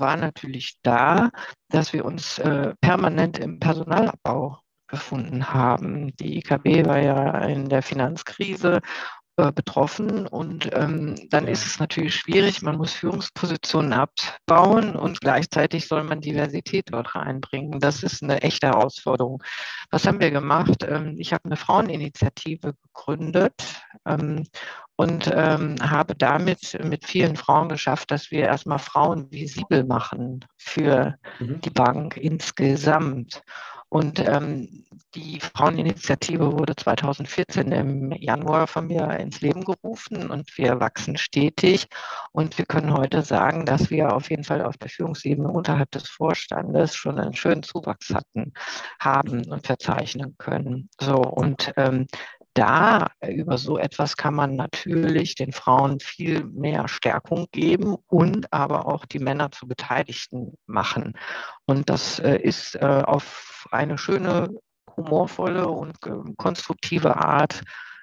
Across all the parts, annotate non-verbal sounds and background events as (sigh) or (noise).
War natürlich da, dass wir uns äh, permanent im Personalabbau befunden haben. Die IKB war ja in der Finanzkrise äh, betroffen. Und ähm, dann ist es natürlich schwierig, man muss Führungspositionen abbauen und gleichzeitig soll man Diversität dort reinbringen. Das ist eine echte Herausforderung. Was haben wir gemacht? Ähm, ich habe eine Fraueninitiative gegründet ähm, und ähm, habe damit mit vielen Frauen geschafft, dass wir erstmal Frauen visibel machen für mhm. die Bank insgesamt. Und ähm, die Fraueninitiative wurde 2014 im Januar von mir ins Leben gerufen und wir wachsen stetig. Und wir können heute sagen, dass wir auf jeden Fall auf der Führungsebene unterhalb des Vorstandes schon einen schönen Zuwachs hatten, haben und verzeichnen können. So und ähm, da über so etwas kann man natürlich den Frauen viel mehr Stärkung geben und aber auch die Männer zu Beteiligten machen. Und das äh, ist äh, auf eine schöne, humorvolle und äh, konstruktive Art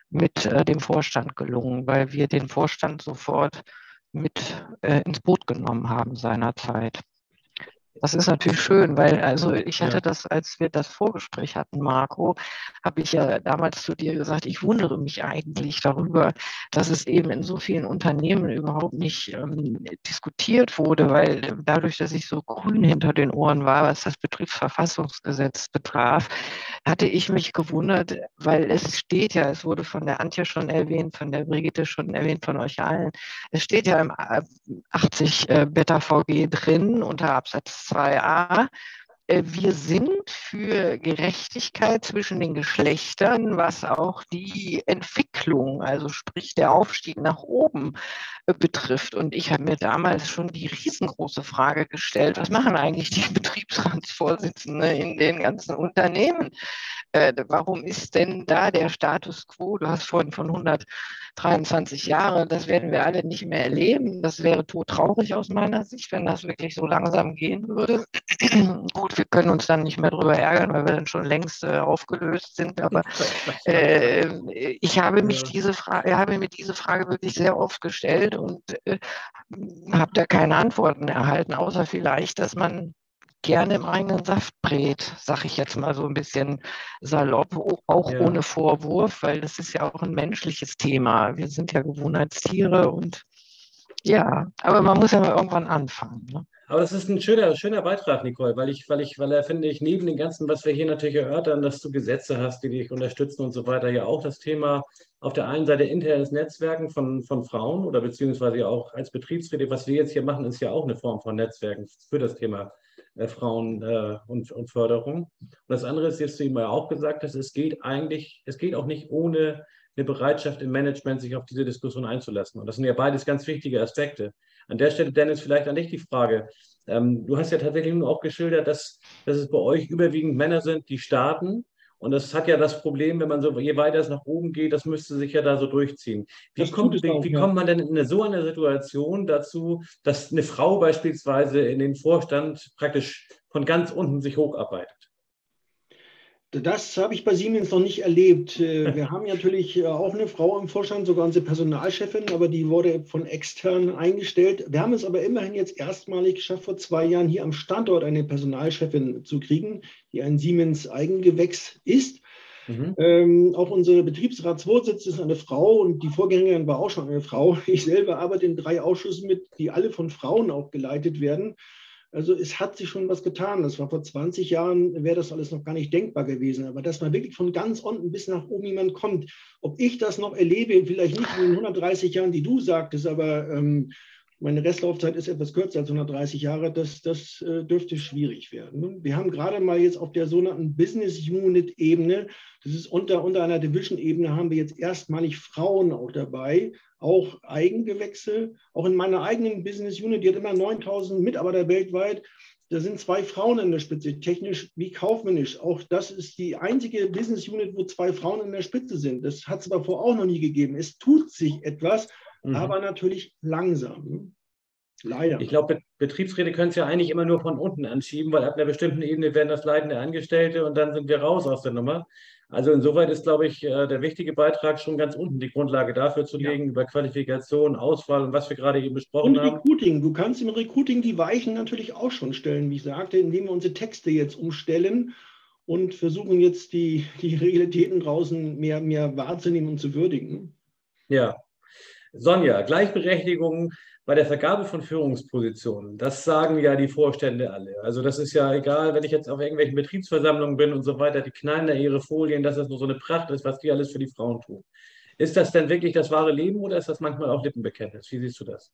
mit dem Vorstand gelungen, weil wir den Vorstand sofort mit ins Boot genommen haben seinerzeit. Das ist natürlich schön, weil also ich hatte ja. das, als wir das Vorgespräch hatten, Marco, habe ich ja damals zu dir gesagt, ich wundere mich eigentlich darüber, dass es eben in so vielen Unternehmen überhaupt nicht ähm, diskutiert wurde, weil dadurch, dass ich so grün hinter den Ohren war, was das Betriebsverfassungsgesetz betraf, hatte ich mich gewundert, weil es steht ja, es wurde von der Antje schon erwähnt, von der Brigitte schon erwähnt, von euch allen, es steht ja im 80 äh, Beta VG drin unter Absatz 2a. Äh, wir sind für Gerechtigkeit zwischen den Geschlechtern, was auch die Entwicklung, also sprich der Aufstieg nach oben äh, betrifft. Und ich habe mir damals schon die riesengroße Frage gestellt, was machen eigentlich die (laughs) Betriebsratsvorsitzenden in den ganzen Unternehmen? Äh, warum ist denn da der Status quo? Du hast vorhin von 123 Jahren, das werden wir alle nicht mehr erleben. Das wäre todtraurig aus meiner Sicht, wenn das wirklich so langsam gehen würde. (clears throat) Gut, wir können uns dann nicht mehr darüber ärgern, weil wir dann schon längst äh, aufgelöst sind. Aber (laughs) äh, ich habe mich diese Frage, habe mir diese Frage wirklich sehr oft gestellt und äh, habe da keine Antworten erhalten, außer vielleicht, dass man gerne im eigenen Saft brät, sage ich jetzt mal so ein bisschen salopp, auch ja. ohne Vorwurf, weil das ist ja auch ein menschliches Thema. Wir sind ja Gewohnheitstiere und ja, aber man muss ja mal irgendwann anfangen. Ne? Aber es ist ein schöner, schöner Beitrag, Nicole, weil ich, weil ich, weil er finde ich neben dem Ganzen, was wir hier natürlich erörtern, dass du Gesetze hast, die dich unterstützen und so weiter, ja auch das Thema auf der einen Seite internes Netzwerken von, von Frauen oder beziehungsweise auch als Betriebsräte, was wir jetzt hier machen, ist ja auch eine Form von Netzwerken für das Thema äh, Frauen äh, und, und Förderung. Und das andere ist, jetzt du ihm ja auch gesagt hast, es geht eigentlich, es geht auch nicht ohne eine Bereitschaft im Management, sich auf diese Diskussion einzulassen. Und das sind ja beides ganz wichtige Aspekte. An der Stelle, Dennis, vielleicht an dich die Frage. Ähm, du hast ja tatsächlich nur auch geschildert, dass, dass es bei euch überwiegend Männer sind, die starten. Und das hat ja das Problem, wenn man so, je weiter es nach oben geht, das müsste sich ja da so durchziehen. Wie, kommt, wie, auch, wie ja. kommt man denn in so einer Situation dazu, dass eine Frau beispielsweise in den Vorstand praktisch von ganz unten sich hocharbeitet? Das habe ich bei Siemens noch nicht erlebt. Äh, (laughs) wir haben natürlich äh, auch eine Frau im Vorstand, sogar unsere Personalchefin, aber die wurde von extern eingestellt. Wir haben es aber immerhin jetzt erstmalig geschafft, vor zwei Jahren hier am Standort eine Personalchefin zu kriegen, die ein Siemens-Eigengewächs ist. Mhm. Ähm, auch unsere Betriebsratsvorsitzende ist eine Frau und die Vorgängerin war auch schon eine Frau. Ich selber arbeite in drei Ausschüssen mit, die alle von Frauen auch geleitet werden. Also es hat sich schon was getan. Das war vor 20 Jahren, wäre das alles noch gar nicht denkbar gewesen. Aber dass man wirklich von ganz unten bis nach oben jemand kommt, ob ich das noch erlebe, vielleicht nicht in den 130 Jahren, die du sagtest, aber ähm, meine Restlaufzeit ist etwas kürzer als 130 Jahre, das, das äh, dürfte schwierig werden. Wir haben gerade mal jetzt auf der sogenannten Business Unit Ebene, das ist unter, unter einer Division Ebene, haben wir jetzt erstmalig Frauen auch dabei, auch Eigengewächse. Auch in meiner eigenen Business Unit, die hat immer 9000 Mitarbeiter weltweit. Da sind zwei Frauen in der Spitze, technisch wie kaufmännisch. Auch das ist die einzige Business Unit, wo zwei Frauen in der Spitze sind. Das hat es vorher auch noch nie gegeben. Es tut sich etwas, mhm. aber natürlich langsam. Leider. Ich glaube, Betriebsräte können es ja eigentlich immer nur von unten anschieben, weil ab einer bestimmten Ebene werden das leitende Angestellte und dann sind wir raus aus der Nummer. Also insoweit ist, glaube ich, äh, der wichtige Beitrag schon ganz unten, die Grundlage dafür zu legen, ja. über Qualifikation, Auswahl und was wir gerade eben besprochen und haben. Recruiting. Du kannst im Recruiting die Weichen natürlich auch schon stellen, wie ich sagte, indem wir unsere Texte jetzt umstellen und versuchen jetzt die, die Realitäten draußen mehr, mehr wahrzunehmen und zu würdigen. Ja. Sonja, Gleichberechtigung bei der Vergabe von Führungspositionen, das sagen ja die Vorstände alle. Also das ist ja egal, wenn ich jetzt auf irgendwelchen Betriebsversammlungen bin und so weiter, die knallen da ihre Folien, dass das nur so eine Pracht ist, was die alles für die Frauen tun. Ist das denn wirklich das wahre Leben oder ist das manchmal auch Lippenbekenntnis? Wie siehst du das?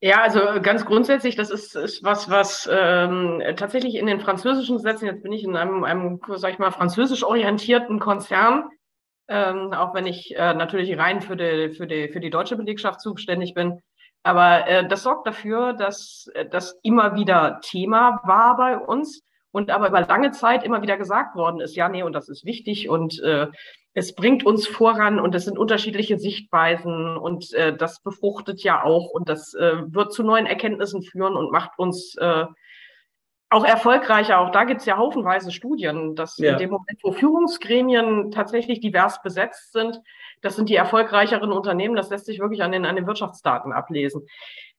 Ja, also ganz grundsätzlich, das ist, ist was, was ähm, tatsächlich in den französischen Gesetzen, jetzt bin ich in einem, einem sag ich mal, französisch orientierten Konzern, ähm, auch wenn ich äh, natürlich rein für die, für, die, für die deutsche Belegschaft zuständig bin, aber äh, das sorgt dafür, dass äh, das immer wieder Thema war bei uns und aber über lange Zeit immer wieder gesagt worden ist, ja, nee, und das ist wichtig und äh, es bringt uns voran und es sind unterschiedliche Sichtweisen und äh, das befruchtet ja auch und das äh, wird zu neuen Erkenntnissen führen und macht uns äh, auch erfolgreicher. Auch da gibt es ja haufenweise Studien, dass ja. in dem Moment, wo Führungsgremien tatsächlich divers besetzt sind, das sind die erfolgreicheren Unternehmen. Das lässt sich wirklich an den, an den Wirtschaftsdaten ablesen.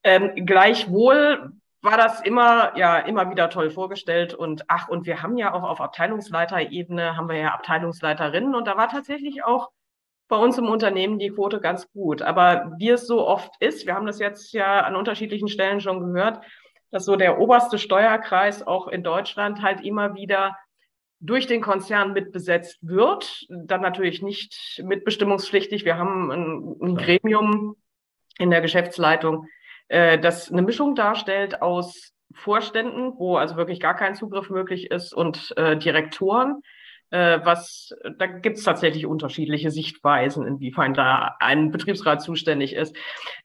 Ähm, gleichwohl war das immer, ja, immer wieder toll vorgestellt. Und ach, und wir haben ja auch auf Abteilungsleiterebene, haben wir ja Abteilungsleiterinnen. Und da war tatsächlich auch bei uns im Unternehmen die Quote ganz gut. Aber wie es so oft ist, wir haben das jetzt ja an unterschiedlichen Stellen schon gehört, dass so der oberste Steuerkreis auch in Deutschland halt immer wieder durch den Konzern mitbesetzt wird. Dann natürlich nicht mitbestimmungspflichtig. Wir haben ein, ein Gremium in der Geschäftsleitung, äh, das eine Mischung darstellt aus Vorständen, wo also wirklich gar kein Zugriff möglich ist, und äh, Direktoren was, da gibt es tatsächlich unterschiedliche Sichtweisen, inwiefern da ein Betriebsrat zuständig ist.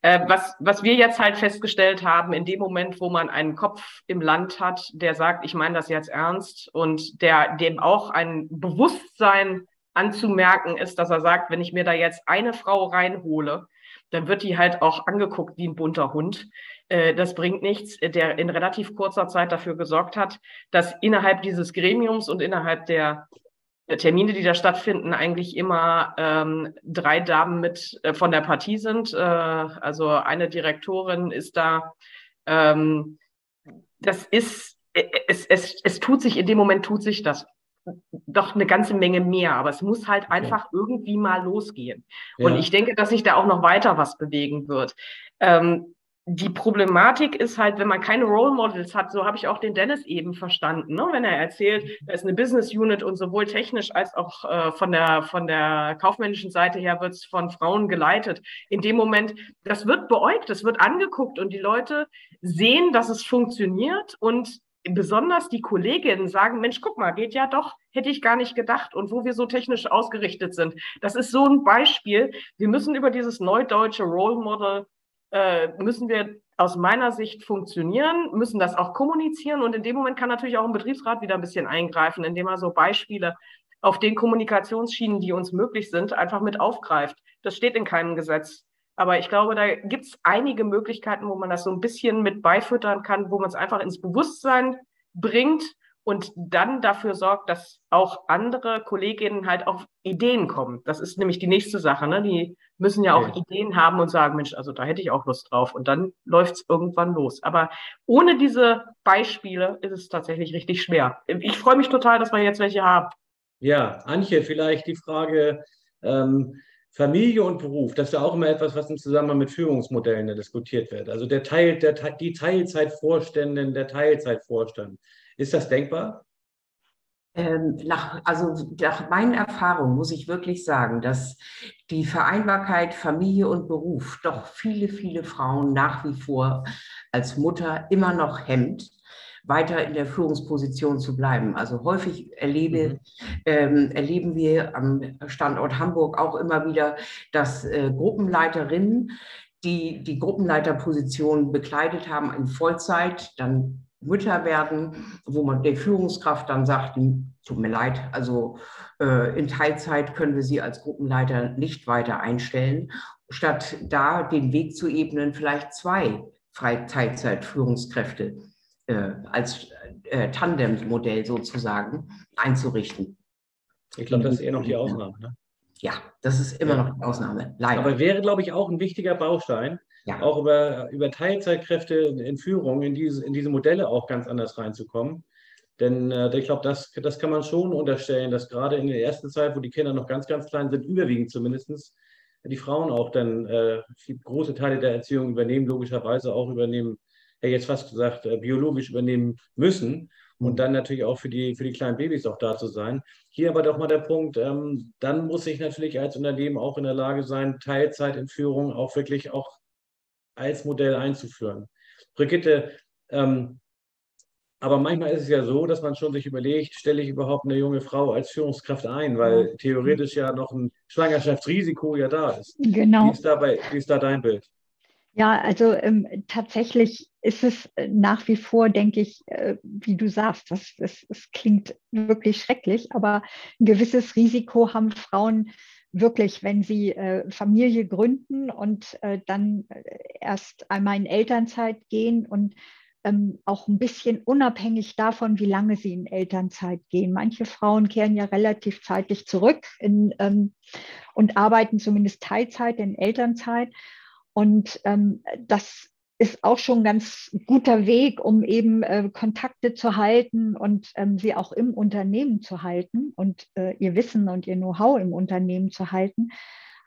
Äh, was, was wir jetzt halt festgestellt haben, in dem Moment, wo man einen Kopf im Land hat, der sagt, ich meine das jetzt ernst und der dem auch ein Bewusstsein anzumerken ist, dass er sagt, wenn ich mir da jetzt eine Frau reinhole, dann wird die halt auch angeguckt wie ein bunter Hund. Äh, das bringt nichts, der in relativ kurzer Zeit dafür gesorgt hat, dass innerhalb dieses Gremiums und innerhalb der Termine, die da stattfinden, eigentlich immer ähm, drei Damen mit äh, von der Partie sind. Äh, also eine Direktorin ist da. Ähm, das ist, äh, es, es, es tut sich, in dem Moment tut sich das doch eine ganze Menge mehr, aber es muss halt einfach ja. irgendwie mal losgehen. Ja. Und ich denke, dass sich da auch noch weiter was bewegen wird. Ähm, die Problematik ist halt, wenn man keine Role Models hat, so habe ich auch den Dennis eben verstanden, ne? wenn er erzählt, da ist eine Business Unit und sowohl technisch als auch äh, von, der, von der kaufmännischen Seite her wird es von Frauen geleitet. In dem Moment, das wird beäugt, das wird angeguckt und die Leute sehen, dass es funktioniert und besonders die Kolleginnen sagen, Mensch, guck mal, geht ja doch, hätte ich gar nicht gedacht und wo wir so technisch ausgerichtet sind. Das ist so ein Beispiel. Wir müssen über dieses neudeutsche Role Model äh, müssen wir aus meiner Sicht funktionieren, müssen das auch kommunizieren und in dem Moment kann natürlich auch ein Betriebsrat wieder ein bisschen eingreifen, indem er so Beispiele auf den Kommunikationsschienen, die uns möglich sind, einfach mit aufgreift. Das steht in keinem Gesetz. Aber ich glaube, da gibt es einige Möglichkeiten, wo man das so ein bisschen mit beifüttern kann, wo man es einfach ins Bewusstsein bringt und dann dafür sorgt, dass auch andere Kolleginnen halt auf Ideen kommen. Das ist nämlich die nächste Sache. Ne? Die müssen ja auch ja. Ideen haben und sagen, Mensch, also da hätte ich auch Lust drauf. Und dann läuft es irgendwann los. Aber ohne diese Beispiele ist es tatsächlich richtig schwer. Ich freue mich total, dass wir jetzt welche haben. Ja, Antje, vielleicht die Frage ähm, Familie und Beruf. Das ist ja auch immer etwas, was im Zusammenhang mit Führungsmodellen diskutiert wird. Also der Teil, der, die Teilzeitvorständin, der Teilzeitvorstand. Ist das denkbar? Ähm, nach, also nach meinen Erfahrungen muss ich wirklich sagen, dass die Vereinbarkeit Familie und Beruf doch viele, viele Frauen nach wie vor als Mutter immer noch hemmt weiter in der Führungsposition zu bleiben. Also häufig erlebe, mhm. ähm, erleben wir am Standort Hamburg auch immer wieder, dass äh, Gruppenleiterinnen, die die Gruppenleiterposition bekleidet haben in Vollzeit, dann Mütter werden, wo man der Führungskraft dann sagt, tut mir leid, also äh, in Teilzeit können wir Sie als Gruppenleiter nicht weiter einstellen, statt da den Weg zu ebnen, vielleicht zwei Teilzeitführungskräfte äh, als äh, Tandem-Modell sozusagen einzurichten. Ich glaube, das ist eher noch die Ausnahme. Ne? Ja, das ist immer noch die Ausnahme, leider. Aber wäre, glaube ich, auch ein wichtiger Baustein, ja. auch über, über Teilzeitkräfte in Führung in diese, in diese Modelle auch ganz anders reinzukommen. Denn äh, ich glaube, das, das kann man schon unterstellen, dass gerade in der ersten Zeit, wo die Kinder noch ganz, ganz klein sind, überwiegend zumindest, die Frauen auch dann äh, große Teile der Erziehung übernehmen, logischerweise auch übernehmen, ja jetzt fast gesagt, äh, biologisch übernehmen müssen und mhm. dann natürlich auch für die, für die kleinen Babys auch da zu sein. Hier aber doch mal der Punkt, ähm, dann muss ich natürlich als Unternehmen auch in der Lage sein, Teilzeit in Führung auch wirklich auch als Modell einzuführen. Brigitte, ähm, aber manchmal ist es ja so, dass man schon sich überlegt, stelle ich überhaupt eine junge Frau als Führungskraft ein, weil theoretisch ja noch ein Schwangerschaftsrisiko ja da ist. Genau. Wie ist, dabei, wie ist da dein Bild? Ja, also ähm, tatsächlich ist es äh, nach wie vor, denke ich, äh, wie du sagst, das, das, das klingt wirklich schrecklich, aber ein gewisses Risiko haben Frauen wirklich, wenn sie äh, Familie gründen und äh, dann äh, erst einmal in Elternzeit gehen und ähm, auch ein bisschen unabhängig davon, wie lange sie in Elternzeit gehen. Manche Frauen kehren ja relativ zeitlich zurück in, ähm, und arbeiten zumindest Teilzeit in Elternzeit. Und ähm, das ist auch schon ganz guter Weg, um eben äh, Kontakte zu halten und ähm, sie auch im Unternehmen zu halten und äh, ihr Wissen und ihr Know-how im Unternehmen zu halten.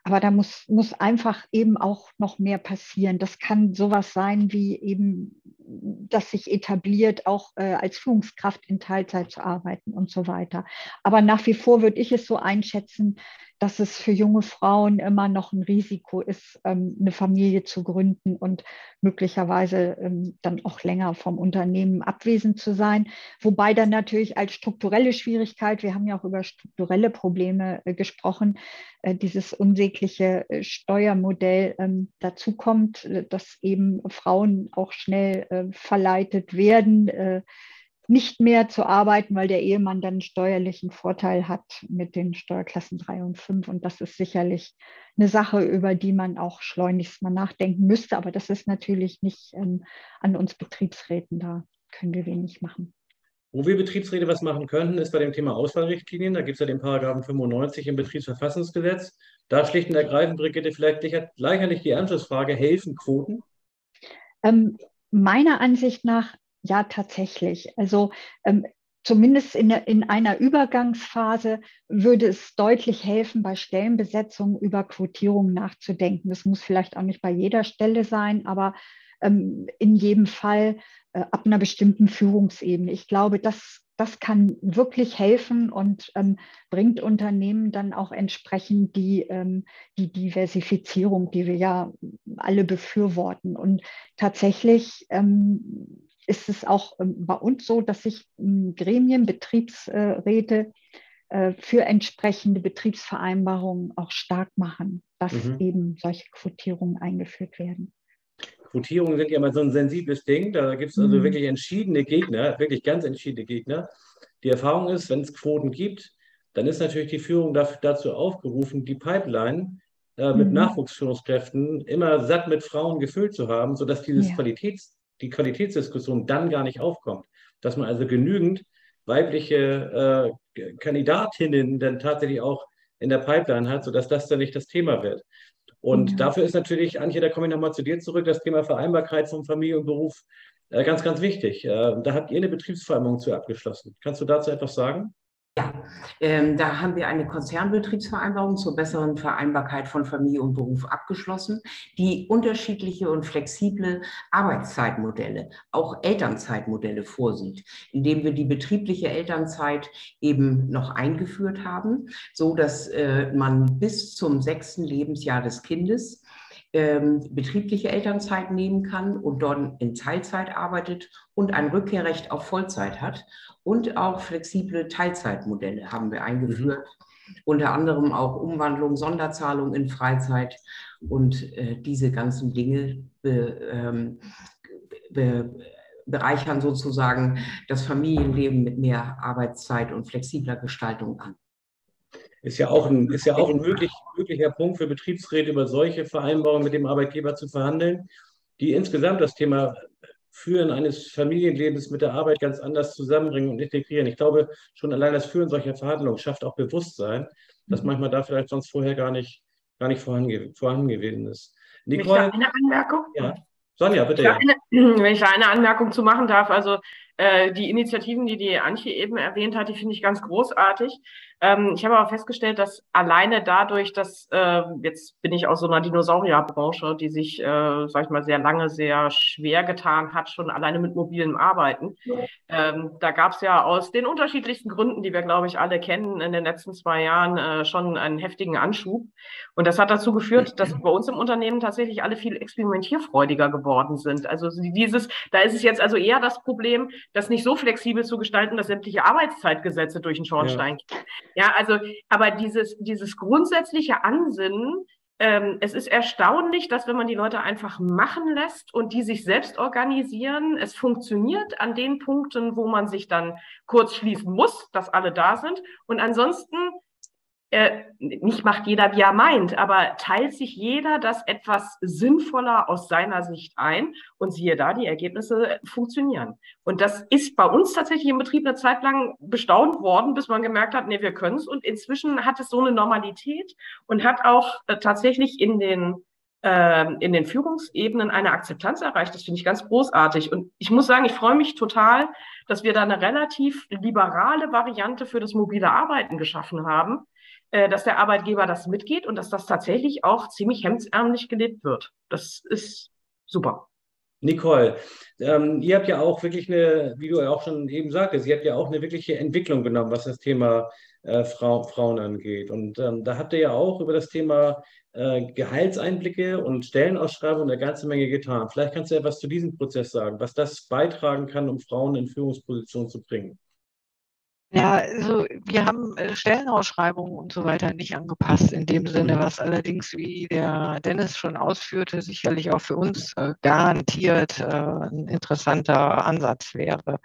Aber da muss, muss einfach eben auch noch mehr passieren. Das kann sowas sein wie eben, dass sich etabliert, auch äh, als Führungskraft in Teilzeit zu arbeiten und so weiter. Aber nach wie vor würde ich es so einschätzen, dass es für junge Frauen immer noch ein Risiko ist, ähm, eine Familie zu gründen und möglicherweise ähm, dann auch länger vom Unternehmen abwesend zu sein. Wobei dann natürlich als strukturelle Schwierigkeit, wir haben ja auch über strukturelle Probleme äh, gesprochen, äh, dieses unsägliche äh, Steuermodell ähm, dazu kommt, dass eben Frauen auch schnell verleitet werden nicht mehr zu arbeiten, weil der Ehemann dann einen steuerlichen Vorteil hat mit den Steuerklassen 3 und 5. Und das ist sicherlich eine Sache, über die man auch schleunigst mal nachdenken müsste. Aber das ist natürlich nicht ähm, an uns Betriebsräten. Da können wir wenig machen. Wo wir Betriebsräte was machen könnten, ist bei dem Thema Auswahlrichtlinien. Da gibt es ja den Paragraphen 95 im Betriebsverfassungsgesetz. Da schlicht und ergreifend, Brigitte, vielleicht gleicherlich die Anschlussfrage, helfen Quoten? Ähm, meiner Ansicht nach ja, tatsächlich. Also ähm, zumindest in, in, einer Übergangsphase würde es deutlich helfen, bei Stellenbesetzungen über Quotierung nachzudenken. Das muss vielleicht auch nicht bei jeder Stelle sein, aber ähm, in jedem Fall äh, ab einer bestimmten Führungsebene. Ich glaube, das, das kann wirklich helfen und ähm, bringt Unternehmen dann auch entsprechend die, ähm, die Diversifizierung, die wir ja alle befürworten. Und tatsächlich ähm, ist es auch ähm, bei uns so, dass sich ähm, Gremien, Betriebsräte äh, für entsprechende Betriebsvereinbarungen auch stark machen, dass mhm. eben solche Quotierungen eingeführt werden. Quotierungen sind ja immer so ein sensibles Ding. Da gibt es also mhm. wirklich entschiedene Gegner, wirklich ganz entschiedene Gegner. Die Erfahrung ist, wenn es Quoten gibt, dann ist natürlich die Führung dazu aufgerufen, die Pipeline äh, mit mhm. Nachwuchsführungskräften immer satt mit Frauen gefüllt zu haben, sodass dieses ja. Qualitäts die Qualitätsdiskussion dann gar nicht aufkommt. Dass man also genügend weibliche äh, Kandidatinnen dann tatsächlich auch in der Pipeline hat, sodass das dann nicht das Thema wird. Und ja. dafür ist natürlich, Antje, da komme ich nochmal zu dir zurück, das Thema Vereinbarkeit von Familie und Beruf äh, ganz, ganz wichtig. Äh, da habt ihr eine Betriebsvereinbarung zu abgeschlossen. Kannst du dazu etwas sagen? Ja, ähm, da haben wir eine Konzernbetriebsvereinbarung zur besseren Vereinbarkeit von Familie und Beruf abgeschlossen, die unterschiedliche und flexible Arbeitszeitmodelle, auch Elternzeitmodelle vorsieht, indem wir die betriebliche Elternzeit eben noch eingeführt haben, so dass äh, man bis zum sechsten Lebensjahr des Kindes ähm, betriebliche Elternzeit nehmen kann und dort in Teilzeit arbeitet und ein Rückkehrrecht auf Vollzeit hat. Und auch flexible Teilzeitmodelle haben wir eingeführt. Mhm. Unter anderem auch Umwandlung, Sonderzahlung in Freizeit und äh, diese ganzen Dinge be, ähm, be, bereichern sozusagen das Familienleben mit mehr Arbeitszeit und flexibler Gestaltung an. Ist ja auch ein, ist ja auch ein möglich, möglicher Punkt für Betriebsräte, über solche Vereinbarungen mit dem Arbeitgeber zu verhandeln, die insgesamt das Thema Führen eines Familienlebens mit der Arbeit ganz anders zusammenbringen und integrieren. Ich glaube, schon allein das Führen solcher Verhandlungen schafft auch Bewusstsein, das mhm. manchmal da vielleicht sonst vorher gar nicht, gar nicht vorhanden, vorhanden gewesen ist. Nicole, eine Anmerkung? Ja. Sonja, bitte. Ja. (clears throat) Wenn ich da eine Anmerkung zu machen darf, also äh, die Initiativen, die die Antje eben erwähnt hat, die finde ich ganz großartig. Ähm, ich habe aber festgestellt, dass alleine dadurch, dass äh, jetzt bin ich aus so einer Dinosaurierbranche, die sich, äh, sag ich mal, sehr lange sehr schwer getan hat, schon alleine mit mobilem Arbeiten. Ähm, da gab es ja aus den unterschiedlichsten Gründen, die wir, glaube ich, alle kennen, in den letzten zwei Jahren äh, schon einen heftigen Anschub. Und das hat dazu geführt, dass bei uns im Unternehmen tatsächlich alle viel experimentierfreudiger geworden sind. Also dieses, da ist es jetzt also eher das Problem, das nicht so flexibel zu gestalten, dass sämtliche Arbeitszeitgesetze durch den Schornstein ja. gehen. Ja, also, aber dieses, dieses grundsätzliche Ansinnen, ähm, es ist erstaunlich, dass wenn man die Leute einfach machen lässt und die sich selbst organisieren, es funktioniert an den Punkten, wo man sich dann kurz schließen muss, dass alle da sind. Und ansonsten äh, nicht macht jeder, wie er meint, aber teilt sich jeder das etwas sinnvoller aus seiner Sicht ein und siehe da, die Ergebnisse funktionieren. Und das ist bei uns tatsächlich im Betrieb eine Zeit lang bestaunt worden, bis man gemerkt hat, nee, wir können es. Und inzwischen hat es so eine Normalität und hat auch äh, tatsächlich in den äh, in den Führungsebenen eine Akzeptanz erreicht. Das finde ich ganz großartig. Und ich muss sagen, ich freue mich total, dass wir da eine relativ liberale Variante für das mobile Arbeiten geschaffen haben, dass der Arbeitgeber das mitgeht und dass das tatsächlich auch ziemlich hemdsärmlich gelebt wird. Das ist super. Nicole, ähm, ihr habt ja auch wirklich eine, wie du ja auch schon eben sagtest, ihr habt ja auch eine wirkliche Entwicklung genommen, was das Thema äh, Frau, Frauen angeht. Und ähm, da habt ihr ja auch über das Thema äh, Gehaltseinblicke und Stellenausschreibungen eine ganze Menge getan. Vielleicht kannst du ja was zu diesem Prozess sagen, was das beitragen kann, um Frauen in Führungspositionen zu bringen. Ja, also wir haben äh, Stellenausschreibungen und so weiter nicht angepasst in dem Sinne, was allerdings, wie der Dennis schon ausführte, sicherlich auch für uns äh, garantiert äh, ein interessanter Ansatz wäre.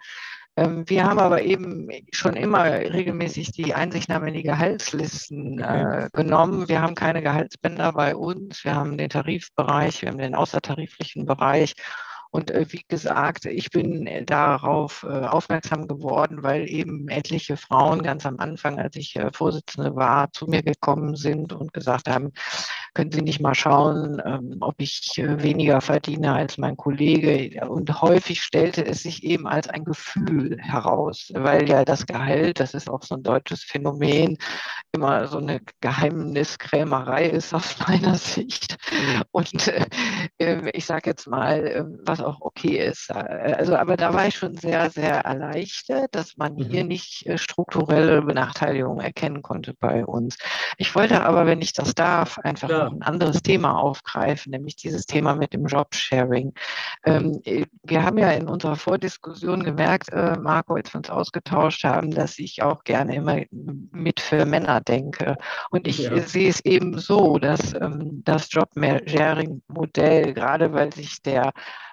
Ähm, wir haben aber eben schon immer regelmäßig die Einsichtnahme in die Gehaltslisten äh, genommen. Wir haben keine Gehaltsbänder bei uns. Wir haben den Tarifbereich, wir haben den außertariflichen Bereich und äh, wie gesagt, ich bin äh, darauf äh, aufmerksam geworden, weil eben etliche Frauen ganz am Anfang, als ich Vorsitzende war, zu mir gekommen sind und gesagt haben, können Sie nicht mal schauen, ähm, ob ich weniger verdiene als mein Kollege. Und häufig stellte es sich eben als ein Gefühl heraus, weil ja das Gehalt, das ist auch so ein deutsches Phänomen, immer so eine Geheimniskrämerei ist aus (laughs) meiner Sicht. Und äh, ich sage jetzt mal, was auch okay ist. Äh, also, aber da war ich schon sehr, sehr erleichtert, dass man hier mhm. nicht äh, strukturelle Benachteiligungen erkennen konnte bei uns. Ich wollte aber, wenn ich das darf, einfach ja. noch ein anderes Thema aufgreifen, nämlich dieses Thema mit dem Jobsharing. Ähm, äh, wir haben ja in unserer Vordiskussion gemerkt, Marco, als wir uns ausgetauscht haben, dass ich auch gerne immer mit für Männer denke. Und ich ja. sehe es eben so, dass ähm, das Jobsharing-Modell, gerade weil sich der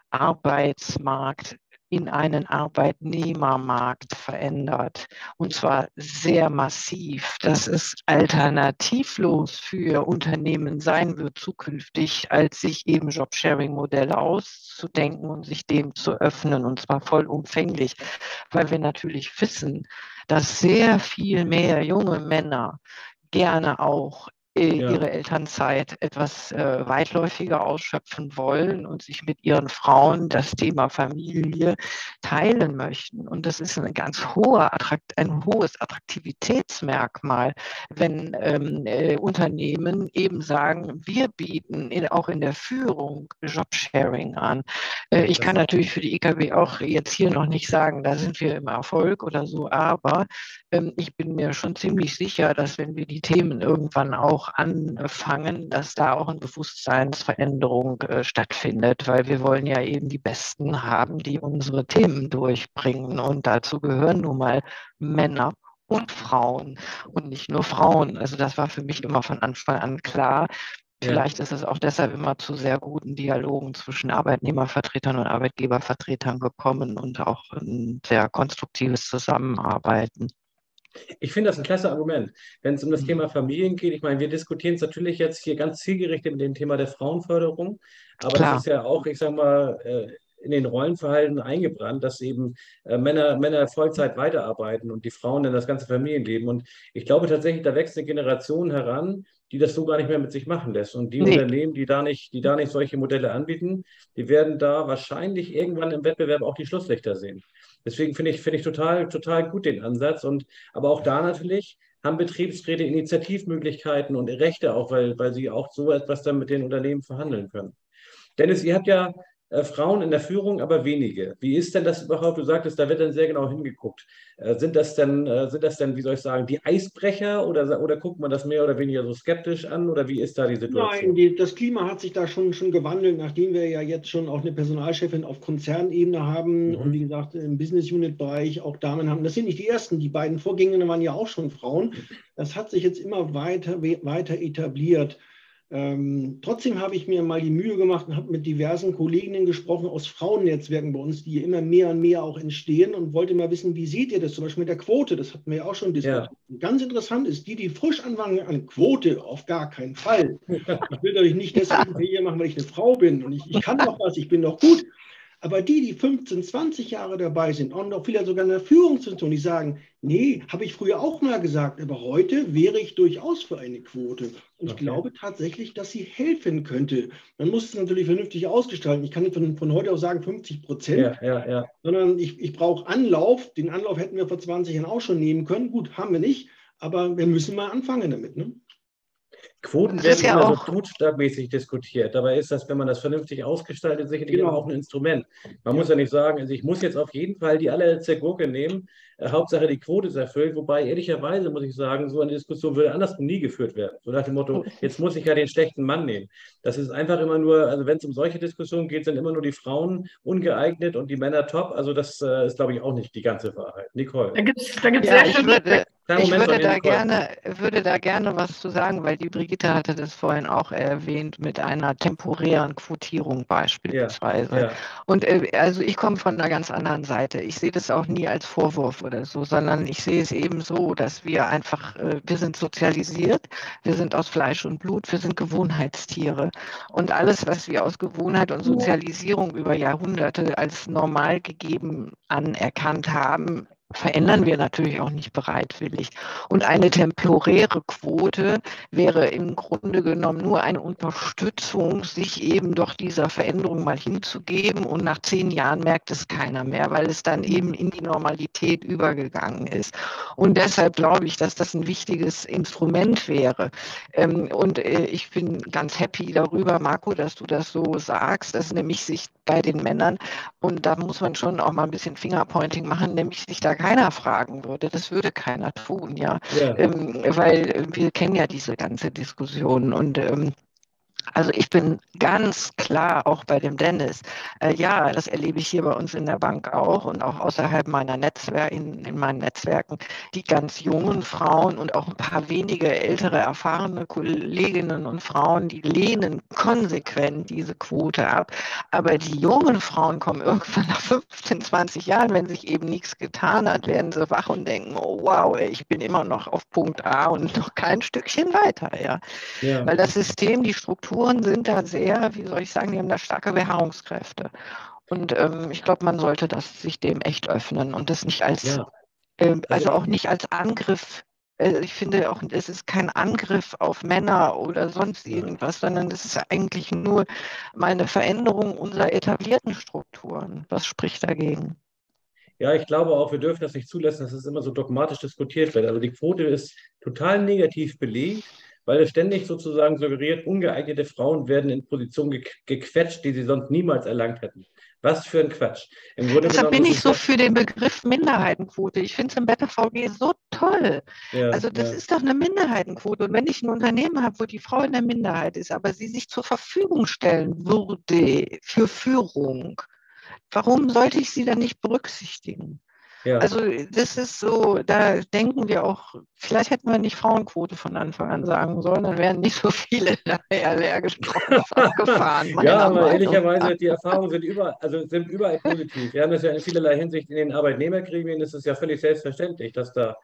Arbeitsmarkt in einen Arbeitnehmermarkt verändert. Und zwar sehr massiv, dass es alternativlos für Unternehmen sein wird zukünftig, als sich eben Jobsharing-Modelle auszudenken und sich dem zu öffnen, und zwar vollumfänglich, weil wir natürlich wissen, dass sehr viel mehr junge Männer gerne auch ja. ihre Elternzeit etwas äh, weitläufiger ausschöpfen wollen und sich mit ihren Frauen das Thema Familie teilen möchten. Und das ist ein ganz hoher, ein hohes Attraktivitätsmerkmal, wenn ähm, äh, Unternehmen eben sagen, wir bieten in, auch in der Führung Jobsharing an. Äh, ich kann natürlich für die IKB auch jetzt hier noch nicht sagen, da sind wir im Erfolg oder so, aber ähm, ich bin mir schon ziemlich sicher, dass wenn wir die Themen irgendwann auch auch anfangen, dass da auch eine Bewusstseinsveränderung äh, stattfindet, weil wir wollen ja eben die Besten haben, die unsere Themen durchbringen. Und dazu gehören nun mal Männer und Frauen und nicht nur Frauen. Also das war für mich immer von Anfang an klar. Vielleicht ist es auch deshalb immer zu sehr guten Dialogen zwischen Arbeitnehmervertretern und Arbeitgebervertretern gekommen und auch ein sehr konstruktives Zusammenarbeiten. Ich finde das ein klasse Argument, wenn es um das mhm. Thema Familien geht. Ich meine, wir diskutieren es natürlich jetzt hier ganz zielgerichtet mit dem Thema der Frauenförderung, aber Klar. das ist ja auch, ich sage mal, äh, in den Rollenverhalten eingebrannt, dass eben äh, Männer, Männer Vollzeit weiterarbeiten und die Frauen dann das ganze Familienleben. Und ich glaube tatsächlich, da wächst eine Generation heran, die das so gar nicht mehr mit sich machen lässt. Und die nee. Unternehmen, die da, nicht, die da nicht solche Modelle anbieten, die werden da wahrscheinlich irgendwann im Wettbewerb auch die Schlusslichter sehen. Deswegen finde ich, finde ich total, total gut den Ansatz. Und aber auch da natürlich haben Betriebsräte Initiativmöglichkeiten und Rechte auch, weil, weil sie auch so etwas dann mit den Unternehmen verhandeln können. Dennis, ihr habt ja äh, Frauen in der Führung, aber wenige. Wie ist denn das überhaupt? Du sagtest, da wird dann sehr genau hingeguckt. Äh, sind das denn, äh, sind das denn, wie soll ich sagen, die Eisbrecher oder, oder guckt man das mehr oder weniger so skeptisch an oder wie ist da die Situation? Nein, die, das Klima hat sich da schon, schon gewandelt, nachdem wir ja jetzt schon auch eine Personalchefin auf Konzernebene haben mhm. und wie gesagt im Business Unit Bereich auch Damen haben. Das sind nicht die ersten, die beiden Vorgängerinnen waren ja auch schon Frauen. Das hat sich jetzt immer weiter, weiter etabliert. Ähm, trotzdem habe ich mir mal die Mühe gemacht und habe mit diversen Kolleginnen gesprochen aus Frauennetzwerken bei uns, die immer mehr und mehr auch entstehen und wollte mal wissen, wie seht ihr das zum Beispiel mit der Quote? Das hatten wir ja auch schon diskutiert. Ja. Ganz interessant ist, die, die frisch anfangen an Quote, auf gar keinen Fall. Ich will natürlich nicht deswegen hier machen, weil ich eine Frau bin und ich, ich kann doch was, ich bin doch gut. Aber die, die 15, 20 Jahre dabei sind und auch vielleicht sogar in der Führungsfunktion, die sagen, nee, habe ich früher auch mal gesagt, aber heute wäre ich durchaus für eine Quote. Und ich glaube tatsächlich, dass sie helfen könnte. Man muss es natürlich vernünftig ausgestalten. Ich kann nicht von, von heute aus sagen 50 Prozent, ja, ja, ja. sondern ich, ich brauche Anlauf. Den Anlauf hätten wir vor 20 Jahren auch schon nehmen können. Gut, haben wir nicht, aber wir müssen mal anfangen damit. Ne? Quoten werden ja immer so totschlagmäßig diskutiert. Dabei ist das, wenn man das vernünftig ausgestaltet, sicherlich genau. auch ein Instrument. Man ja. muss ja nicht sagen, also ich muss jetzt auf jeden Fall die allerletzte Gurke nehmen. Äh, Hauptsache die Quote ist erfüllt. Wobei ehrlicherweise muss ich sagen, so eine Diskussion würde andersrum nie geführt werden. So nach dem Motto, jetzt muss ich ja den schlechten Mann nehmen. Das ist einfach immer nur, also wenn es um solche Diskussionen geht, sind immer nur die Frauen ungeeignet und die Männer top. Also das äh, ist, glaube ich, auch nicht die ganze Wahrheit. Nicole. Da gibt es da gibt's ja, sehr schöne ich würde da, gerne, würde da gerne was zu sagen, weil die Brigitte hatte das vorhin auch erwähnt mit einer temporären Quotierung beispielsweise. Ja, ja. Und äh, also ich komme von einer ganz anderen Seite. Ich sehe das auch nie als Vorwurf oder so, sondern ich sehe es eben so, dass wir einfach, äh, wir sind sozialisiert, wir sind aus Fleisch und Blut, wir sind Gewohnheitstiere. Und alles, was wir aus Gewohnheit und Sozialisierung über Jahrhunderte als normal gegeben anerkannt haben, verändern wir natürlich auch nicht bereitwillig. Und eine temporäre Quote wäre im Grunde genommen nur eine Unterstützung, sich eben doch dieser Veränderung mal hinzugeben. Und nach zehn Jahren merkt es keiner mehr, weil es dann eben in die Normalität übergegangen ist. Und deshalb glaube ich, dass das ein wichtiges Instrument wäre. Ähm, und äh, ich bin ganz happy darüber, Marco, dass du das so sagst, dass nämlich sich bei den Männern, und da muss man schon auch mal ein bisschen Fingerpointing machen, nämlich sich da keiner fragen würde. Das würde keiner tun, ja. ja. Ähm, weil wir kennen ja diese ganze Diskussion und ähm, also ich bin ganz klar auch bei dem Dennis. Äh, ja, das erlebe ich hier bei uns in der Bank auch und auch außerhalb meiner Netzwerke, in, in, meinen Netzwerken, die ganz jungen Frauen und auch ein paar wenige ältere, erfahrene Kolleginnen und Frauen, die lehnen konsequent diese Quote ab. Aber die jungen Frauen kommen irgendwann nach 15, 20 Jahren, wenn sich eben nichts getan hat, werden sie wach und denken, oh wow, ich bin immer noch auf Punkt A und noch kein Stückchen weiter. Ja. ja. Weil das System, die Struktur, Strukturen sind da sehr, wie soll ich sagen, die haben da starke Beharrungskräfte. Und ähm, ich glaube, man sollte das sich dem echt öffnen und das nicht als, ja. äh, also auch nicht als Angriff. Äh, ich finde auch, es ist kein Angriff auf Männer oder sonst irgendwas, sondern es ist eigentlich nur mal eine Veränderung unserer etablierten Strukturen. Was spricht dagegen? Ja, ich glaube auch, wir dürfen das nicht zulassen, dass es immer so dogmatisch diskutiert wird. Also die Quote ist total negativ belegt weil es ständig sozusagen suggeriert, ungeeignete Frauen werden in Positionen gequetscht, die sie sonst niemals erlangt hätten. Was für ein Quatsch. Deshalb bin ich so für den Begriff Minderheitenquote. Ich finde es im Better VG so toll. Ja, also das ja. ist doch eine Minderheitenquote. Und wenn ich ein Unternehmen habe, wo die Frau in der Minderheit ist, aber sie sich zur Verfügung stellen würde für Führung, warum sollte ich sie dann nicht berücksichtigen? Ja. Also das ist so, da denken wir auch, vielleicht hätten wir nicht Frauenquote von Anfang an sagen sollen, dann wären nicht so viele (laughs) allergisch (laughs) gefahren. ja, aber Meinung. ehrlicherweise, die Erfahrungen sind überall, also sind überall positiv. Wir haben das ja in vielerlei Hinsicht in den Arbeitnehmergremien, ist es ja völlig selbstverständlich, dass da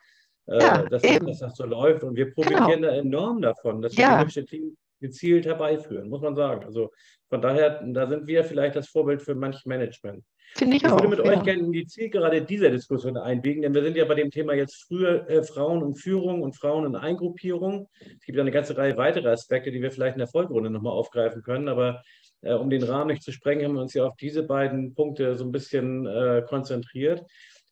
äh, ja, dass, dass, das so läuft und wir profitieren genau. da enorm davon, dass wir ja. gemischte Team gezielt herbeiführen, muss man sagen. Also von daher, da sind wir vielleicht das Vorbild für manch Management. Finde ich, ich würde mit ja. euch gerne in die Zielgerade dieser Diskussion einbiegen, denn wir sind ja bei dem Thema jetzt früher äh, Frauen und Führung und Frauen in Eingruppierung. Es gibt eine ganze Reihe weiterer Aspekte, die wir vielleicht in der Folgerunde nochmal aufgreifen können, aber äh, um den Rahmen nicht zu sprengen, haben wir uns ja auf diese beiden Punkte so ein bisschen äh, konzentriert.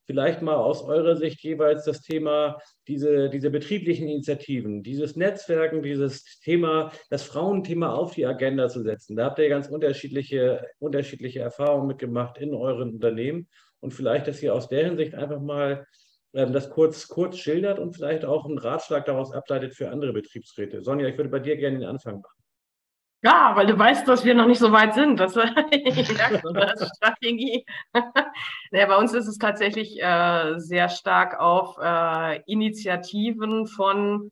Vielleicht mal aus eurer Sicht jeweils das Thema, diese, diese betrieblichen Initiativen, dieses Netzwerken, dieses Thema, das Frauenthema auf die Agenda zu setzen. Da habt ihr ganz unterschiedliche, unterschiedliche Erfahrungen mitgemacht in euren Unternehmen. Und vielleicht, dass ihr aus der Hinsicht einfach mal ähm, das kurz, kurz schildert und vielleicht auch einen Ratschlag daraus ableitet für andere Betriebsräte. Sonja, ich würde bei dir gerne den Anfang machen. Ja, weil du weißt, dass wir noch nicht so weit sind. Das (laughs) die Strategie. (laughs) ja, bei uns ist es tatsächlich äh, sehr stark auf äh, Initiativen von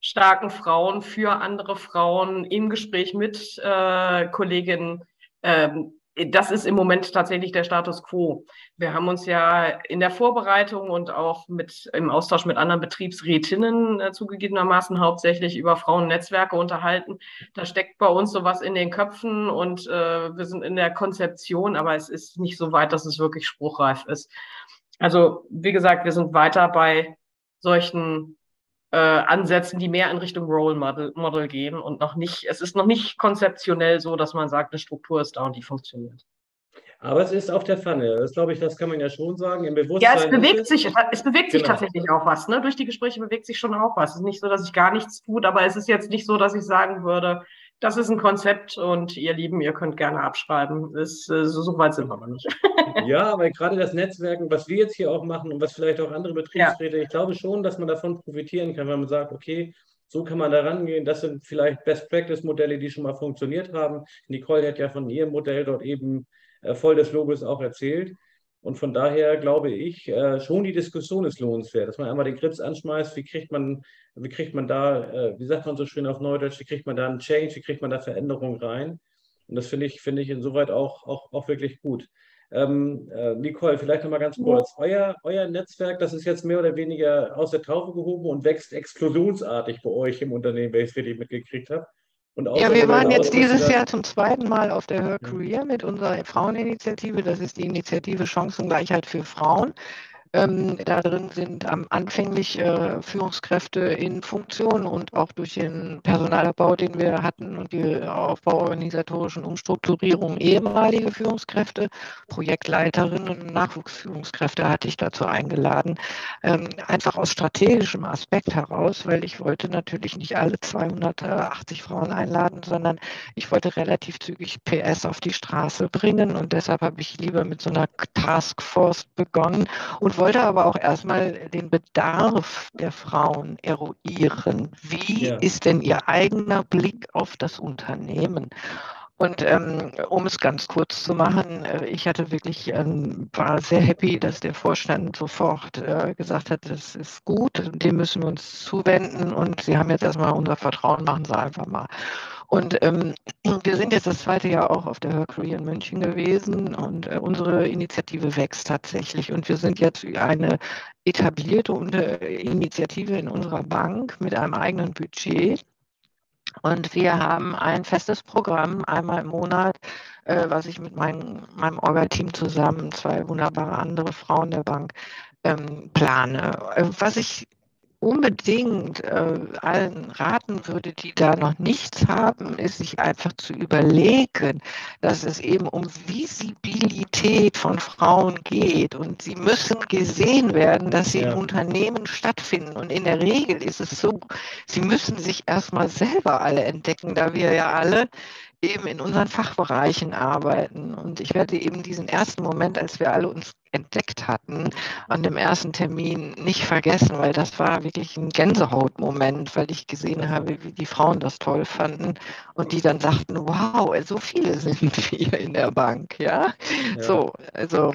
starken Frauen für andere Frauen im Gespräch mit äh, Kolleginnen ähm, das ist im Moment tatsächlich der Status quo. Wir haben uns ja in der Vorbereitung und auch mit, im Austausch mit anderen Betriebsrätinnen äh, zugegebenermaßen hauptsächlich über Frauennetzwerke unterhalten. Da steckt bei uns sowas in den Köpfen und äh, wir sind in der Konzeption, aber es ist nicht so weit, dass es wirklich spruchreif ist. Also, wie gesagt, wir sind weiter bei solchen äh, Ansätzen, die mehr in Richtung Role Model, Model gehen und noch nicht, es ist noch nicht konzeptionell so, dass man sagt, eine Struktur ist da und die funktioniert. Aber es ist auf der Pfanne. Das glaube ich, das kann man ja schon sagen. Im Bewusstsein. Ja, es bewegt sich, es bewegt sich genau. tatsächlich auch was. Ne? Durch die Gespräche bewegt sich schon auch was. Es ist nicht so, dass sich gar nichts tut, aber es ist jetzt nicht so, dass ich sagen würde, das ist ein Konzept und ihr Lieben, ihr könnt gerne abschreiben. Das, äh, so, so, weit sind wir noch nicht. (laughs) ja, aber gerade das Netzwerken, was wir jetzt hier auch machen und was vielleicht auch andere Betriebsräte, ja. ich glaube schon, dass man davon profitieren kann, wenn man sagt, okay, so kann man da rangehen. Das sind vielleicht Best-Practice-Modelle, die schon mal funktioniert haben. Nicole hat ja von ihrem Modell dort eben äh, voll des Logos auch erzählt. Und von daher glaube ich, äh, schon die Diskussion ist lohnenswert, dass man einmal den Grips anschmeißt, wie kriegt man, wie kriegt man da, äh, wie sagt man so schön auf Neudeutsch, wie kriegt man da einen Change, wie kriegt man da Veränderungen rein. Und das finde ich, finde ich insoweit auch, auch, auch wirklich gut. Ähm, äh, Nicole, vielleicht nochmal ganz kurz. Euer, euer Netzwerk, das ist jetzt mehr oder weniger aus der Taufe gehoben und wächst explosionsartig bei euch im Unternehmen, wenn ich es richtig mitgekriegt habe ja, wir waren jetzt dieses Jahr zum zweiten Mal auf der Her Career mit unserer Fraueninitiative. Das ist die Initiative Chancengleichheit für Frauen. Ähm, da drin sind am anfänglich äh, Führungskräfte in Funktion und auch durch den Personalabbau, den wir hatten und die aufbauorganisatorischen Umstrukturierungen ehemalige Führungskräfte, Projektleiterinnen und Nachwuchsführungskräfte hatte ich dazu eingeladen. Ähm, einfach aus strategischem Aspekt heraus, weil ich wollte natürlich nicht alle 280 Frauen einladen, sondern ich wollte relativ zügig PS auf die Straße bringen und deshalb habe ich lieber mit so einer Taskforce begonnen und wollte aber auch erstmal den Bedarf der Frauen eruieren. Wie ja. ist denn ihr eigener Blick auf das Unternehmen? Und ähm, um es ganz kurz zu machen, äh, ich hatte wirklich, ähm, war sehr happy, dass der Vorstand sofort äh, gesagt hat, das ist gut, dem müssen wir uns zuwenden und Sie haben jetzt erstmal unser Vertrauen, machen Sie einfach mal. Und ähm, (clears throat) wir sind jetzt das zweite Jahr auch auf der Hercury in München gewesen und äh, unsere Initiative wächst tatsächlich. Und wir sind jetzt eine etablierte Initiative in unserer Bank mit einem eigenen Budget. Und wir haben ein festes Programm einmal im Monat, äh, was ich mit mein, meinem Orga-Team zusammen, zwei wunderbare andere Frauen der Bank, ähm, plane. Äh, was ich unbedingt äh, allen raten würde, die da noch nichts haben, ist sich einfach zu überlegen, dass es eben um Visibilität von Frauen geht und sie müssen gesehen werden, dass sie ja. in Unternehmen stattfinden. Und in der Regel ist es so, sie müssen sich erstmal selber alle entdecken, da wir ja alle eben in unseren Fachbereichen arbeiten. Und ich werde eben diesen ersten Moment, als wir alle uns entdeckt hatten, an dem ersten Termin nicht vergessen, weil das war wirklich ein Gänsehautmoment, weil ich gesehen habe, wie die Frauen das toll fanden und die dann sagten, wow, so viele (laughs) sind wir in der Bank, ja. ja. So, also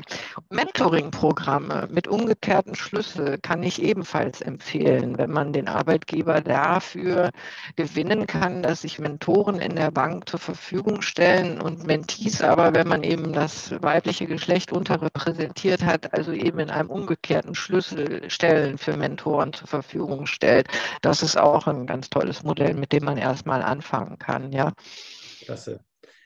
Mentoring-Programme mit umgekehrten Schlüssel kann ich ebenfalls empfehlen, wenn man den Arbeitgeber dafür gewinnen kann, dass sich Mentoren in der Bank zur Verfügung stellen und Mentees, aber wenn man eben das weibliche Geschlecht unterrepräsentiert, diskutiert hat, also eben in einem umgekehrten Schlüssel stellen für Mentoren zur Verfügung stellt. Das ist auch ein ganz tolles Modell, mit dem man erstmal anfangen kann, ja. Klasse.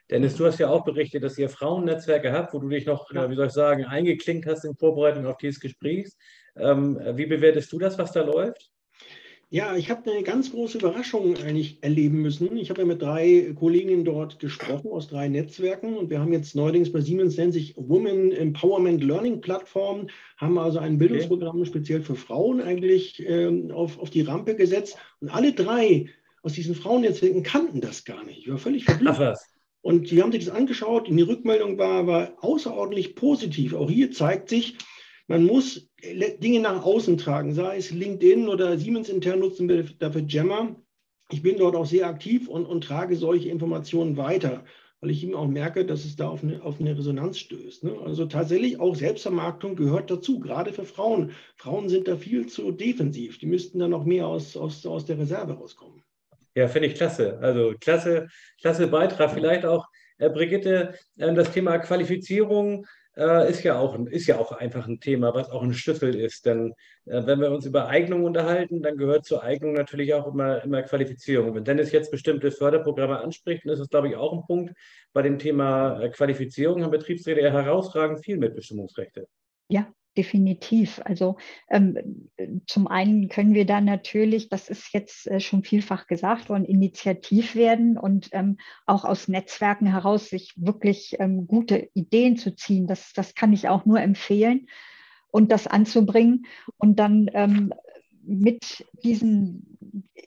Dennis, du hast ja auch berichtet, dass ihr Frauennetzwerke habt, wo du dich noch, ja. wie soll ich sagen, eingeklinkt hast in Vorbereitung auf dieses Gespräch. Ähm, wie bewertest du das, was da läuft? Ja, ich habe eine ganz große Überraschung eigentlich erleben müssen. Ich habe ja mit drei Kolleginnen dort gesprochen aus drei Netzwerken und wir haben jetzt neuerdings bei Siemens nennt sich Women Empowerment Learning Plattform, haben also ein Bildungsprogramm okay. speziell für Frauen eigentlich ähm, auf, auf die Rampe gesetzt und alle drei aus diesen Frauennetzwerken kannten das gar nicht. Ich war völlig verblüfft. Und die haben sich das angeschaut und die Rückmeldung war, war außerordentlich positiv. Auch hier zeigt sich, man muss Dinge nach außen tragen, sei es LinkedIn oder Siemens intern nutzen wir dafür Jammer. Ich bin dort auch sehr aktiv und, und trage solche Informationen weiter, weil ich eben auch merke, dass es da auf eine, auf eine Resonanz stößt. Ne? Also tatsächlich auch Selbstvermarktung gehört dazu, gerade für Frauen. Frauen sind da viel zu defensiv. Die müssten da noch mehr aus, aus, aus der Reserve rauskommen. Ja, finde ich klasse. Also klasse, klasse Beitrag. Vielleicht auch, äh, Brigitte, äh, das Thema Qualifizierung äh, ist, ja auch, ist ja auch einfach ein Thema, was auch ein Schlüssel ist. Denn äh, wenn wir uns über Eignung unterhalten, dann gehört zur Eignung natürlich auch immer, immer Qualifizierung. Wenn Dennis jetzt bestimmte Förderprogramme anspricht, dann ist es, glaube ich, auch ein Punkt bei dem Thema äh, Qualifizierung haben Betriebsräte ja herausragend viel Mitbestimmungsrechte. Ja, definitiv. Also ähm, zum einen können wir da natürlich, das ist jetzt äh, schon vielfach gesagt worden, initiativ werden und ähm, auch aus Netzwerken heraus sich wirklich ähm, gute Ideen zu ziehen. Das, das kann ich auch nur empfehlen und das anzubringen und dann ähm, mit diesen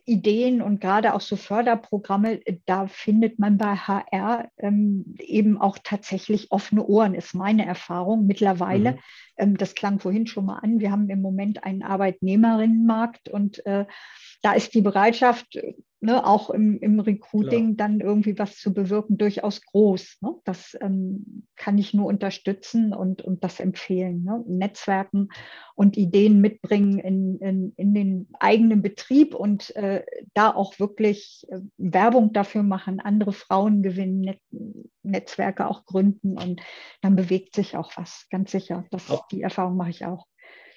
Ideen und gerade auch so Förderprogramme, da findet man bei HR ähm, eben auch tatsächlich offene Ohren, ist meine Erfahrung mittlerweile. Mhm. Ähm, das klang vorhin schon mal an. Wir haben im Moment einen Arbeitnehmerinnenmarkt und äh, da ist die Bereitschaft, ne, auch im, im Recruiting Klar. dann irgendwie was zu bewirken, durchaus groß. Ne? Das ähm, kann ich nur unterstützen und, und das empfehlen. Ne? Netzwerken und Ideen mitbringen in, in, in den eigenen Betrieb und äh, da auch wirklich äh, Werbung dafür machen, andere Frauen gewinnen, Net Netzwerke auch gründen und dann bewegt sich auch was, ganz sicher. Das, die Erfahrung mache ich auch.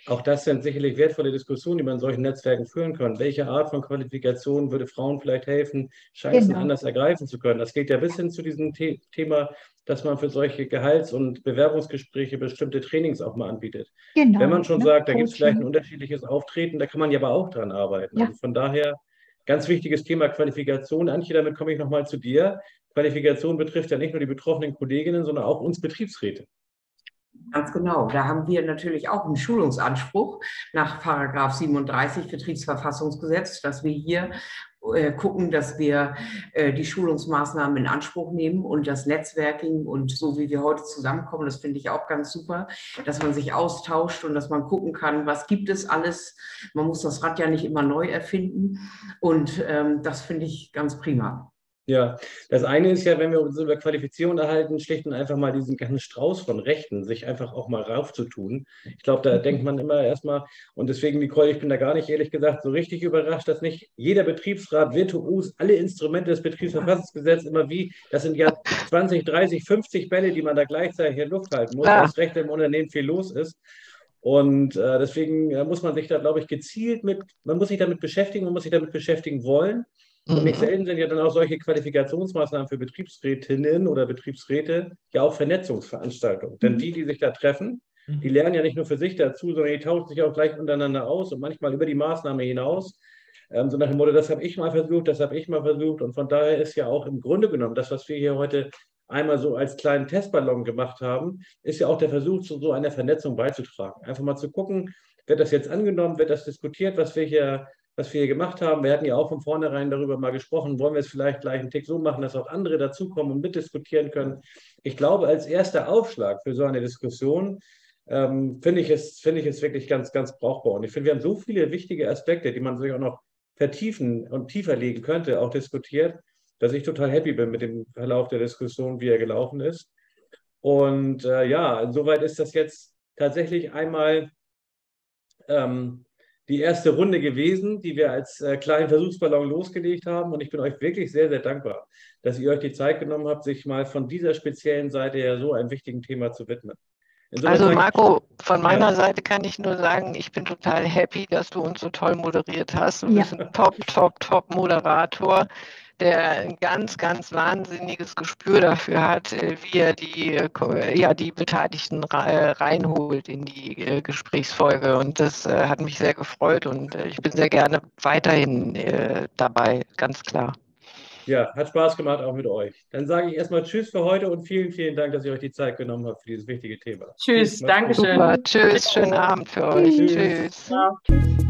Auch das sind sicherlich wertvolle Diskussionen, die man in solchen Netzwerken führen kann. Welche Art von Qualifikation würde Frauen vielleicht helfen, Chancen genau. anders ergreifen zu können? Das geht ja bis hin zu diesem The Thema, dass man für solche Gehalts- und Bewerbungsgespräche bestimmte Trainings auch mal anbietet. Genau. Wenn man schon ne? sagt, da gibt es vielleicht ein unterschiedliches Auftreten, da kann man ja aber auch dran arbeiten. Ja. Also von daher ganz wichtiges Thema Qualifikation. Antje, damit komme ich nochmal zu dir. Qualifikation betrifft ja nicht nur die betroffenen Kolleginnen, sondern auch uns Betriebsräte. Ganz genau. Da haben wir natürlich auch einen Schulungsanspruch nach Paragraph 37 Betriebsverfassungsgesetz, dass wir hier äh, gucken, dass wir äh, die Schulungsmaßnahmen in Anspruch nehmen und das Netzwerking und so wie wir heute zusammenkommen, das finde ich auch ganz super, dass man sich austauscht und dass man gucken kann, was gibt es alles. Man muss das Rad ja nicht immer neu erfinden und ähm, das finde ich ganz prima. Ja, das eine ist ja, wenn wir uns über Qualifizierung erhalten, schlicht und einfach mal diesen ganzen Strauß von Rechten, sich einfach auch mal raufzutun. Ich glaube, da denkt man immer erstmal, und deswegen, Nicole, ich bin da gar nicht ehrlich gesagt so richtig überrascht, dass nicht jeder Betriebsrat virtuos alle Instrumente des Betriebsverfassungsgesetzes immer wie, das sind ja 20, 30, 50 Bälle, die man da gleichzeitig in Luft halten muss, ja. das Recht im Unternehmen viel los ist. Und äh, deswegen äh, muss man sich da, glaube ich, gezielt mit, man muss sich damit beschäftigen, man muss sich damit beschäftigen wollen. Und nicht selten sind ja dann auch solche Qualifikationsmaßnahmen für Betriebsrätinnen oder Betriebsräte ja auch Vernetzungsveranstaltungen. Denn mhm. die, die sich da treffen, mhm. die lernen ja nicht nur für sich dazu, sondern die tauschen sich auch gleich untereinander aus und manchmal über die Maßnahme hinaus. Ähm, so nach dem Motto, das habe ich mal versucht, das habe ich mal versucht. Und von daher ist ja auch im Grunde genommen das, was wir hier heute einmal so als kleinen Testballon gemacht haben, ist ja auch der Versuch, zu so einer Vernetzung beizutragen. Einfach mal zu gucken, wird das jetzt angenommen, wird das diskutiert, was wir hier was wir hier gemacht haben. Wir hatten ja auch von vornherein darüber mal gesprochen, wollen wir es vielleicht gleich einen Tick so machen, dass auch andere dazukommen und mitdiskutieren können. Ich glaube, als erster Aufschlag für so eine Diskussion ähm, finde ich, es, find ich es wirklich ganz, ganz brauchbar. Und ich finde, wir haben so viele wichtige Aspekte, die man sich auch noch vertiefen und tiefer legen könnte, auch diskutiert, dass ich total happy bin mit dem Verlauf der Diskussion, wie er gelaufen ist. Und äh, ja, insoweit ist das jetzt tatsächlich einmal ähm, die erste Runde gewesen, die wir als äh, kleinen Versuchsballon losgelegt haben. Und ich bin euch wirklich sehr, sehr dankbar, dass ihr euch die Zeit genommen habt, sich mal von dieser speziellen Seite her so einem wichtigen Thema zu widmen. Insofern also Marco, von meiner ja. Seite kann ich nur sagen, ich bin total happy, dass du uns so toll moderiert hast. Du ja. bist ein top, top, top Moderator der ein ganz, ganz wahnsinniges Gespür dafür hat, äh, wie er die, äh, ja, die Beteiligten äh, reinholt in die Gesprächsfolge. Und das hat mich sehr gefreut und ich bin sehr gerne weiterhin dabei, ganz klar. Ja, hat Spaß gemacht auch mit euch. Dann sage ich erstmal Tschüss für heute und vielen, vielen Dank, dass ihr euch die Zeit genommen habt für dieses wichtige Thema. Tschüss, Dankeschön. Tschüss, schönen Abend für euch. Tschüss. tschüss.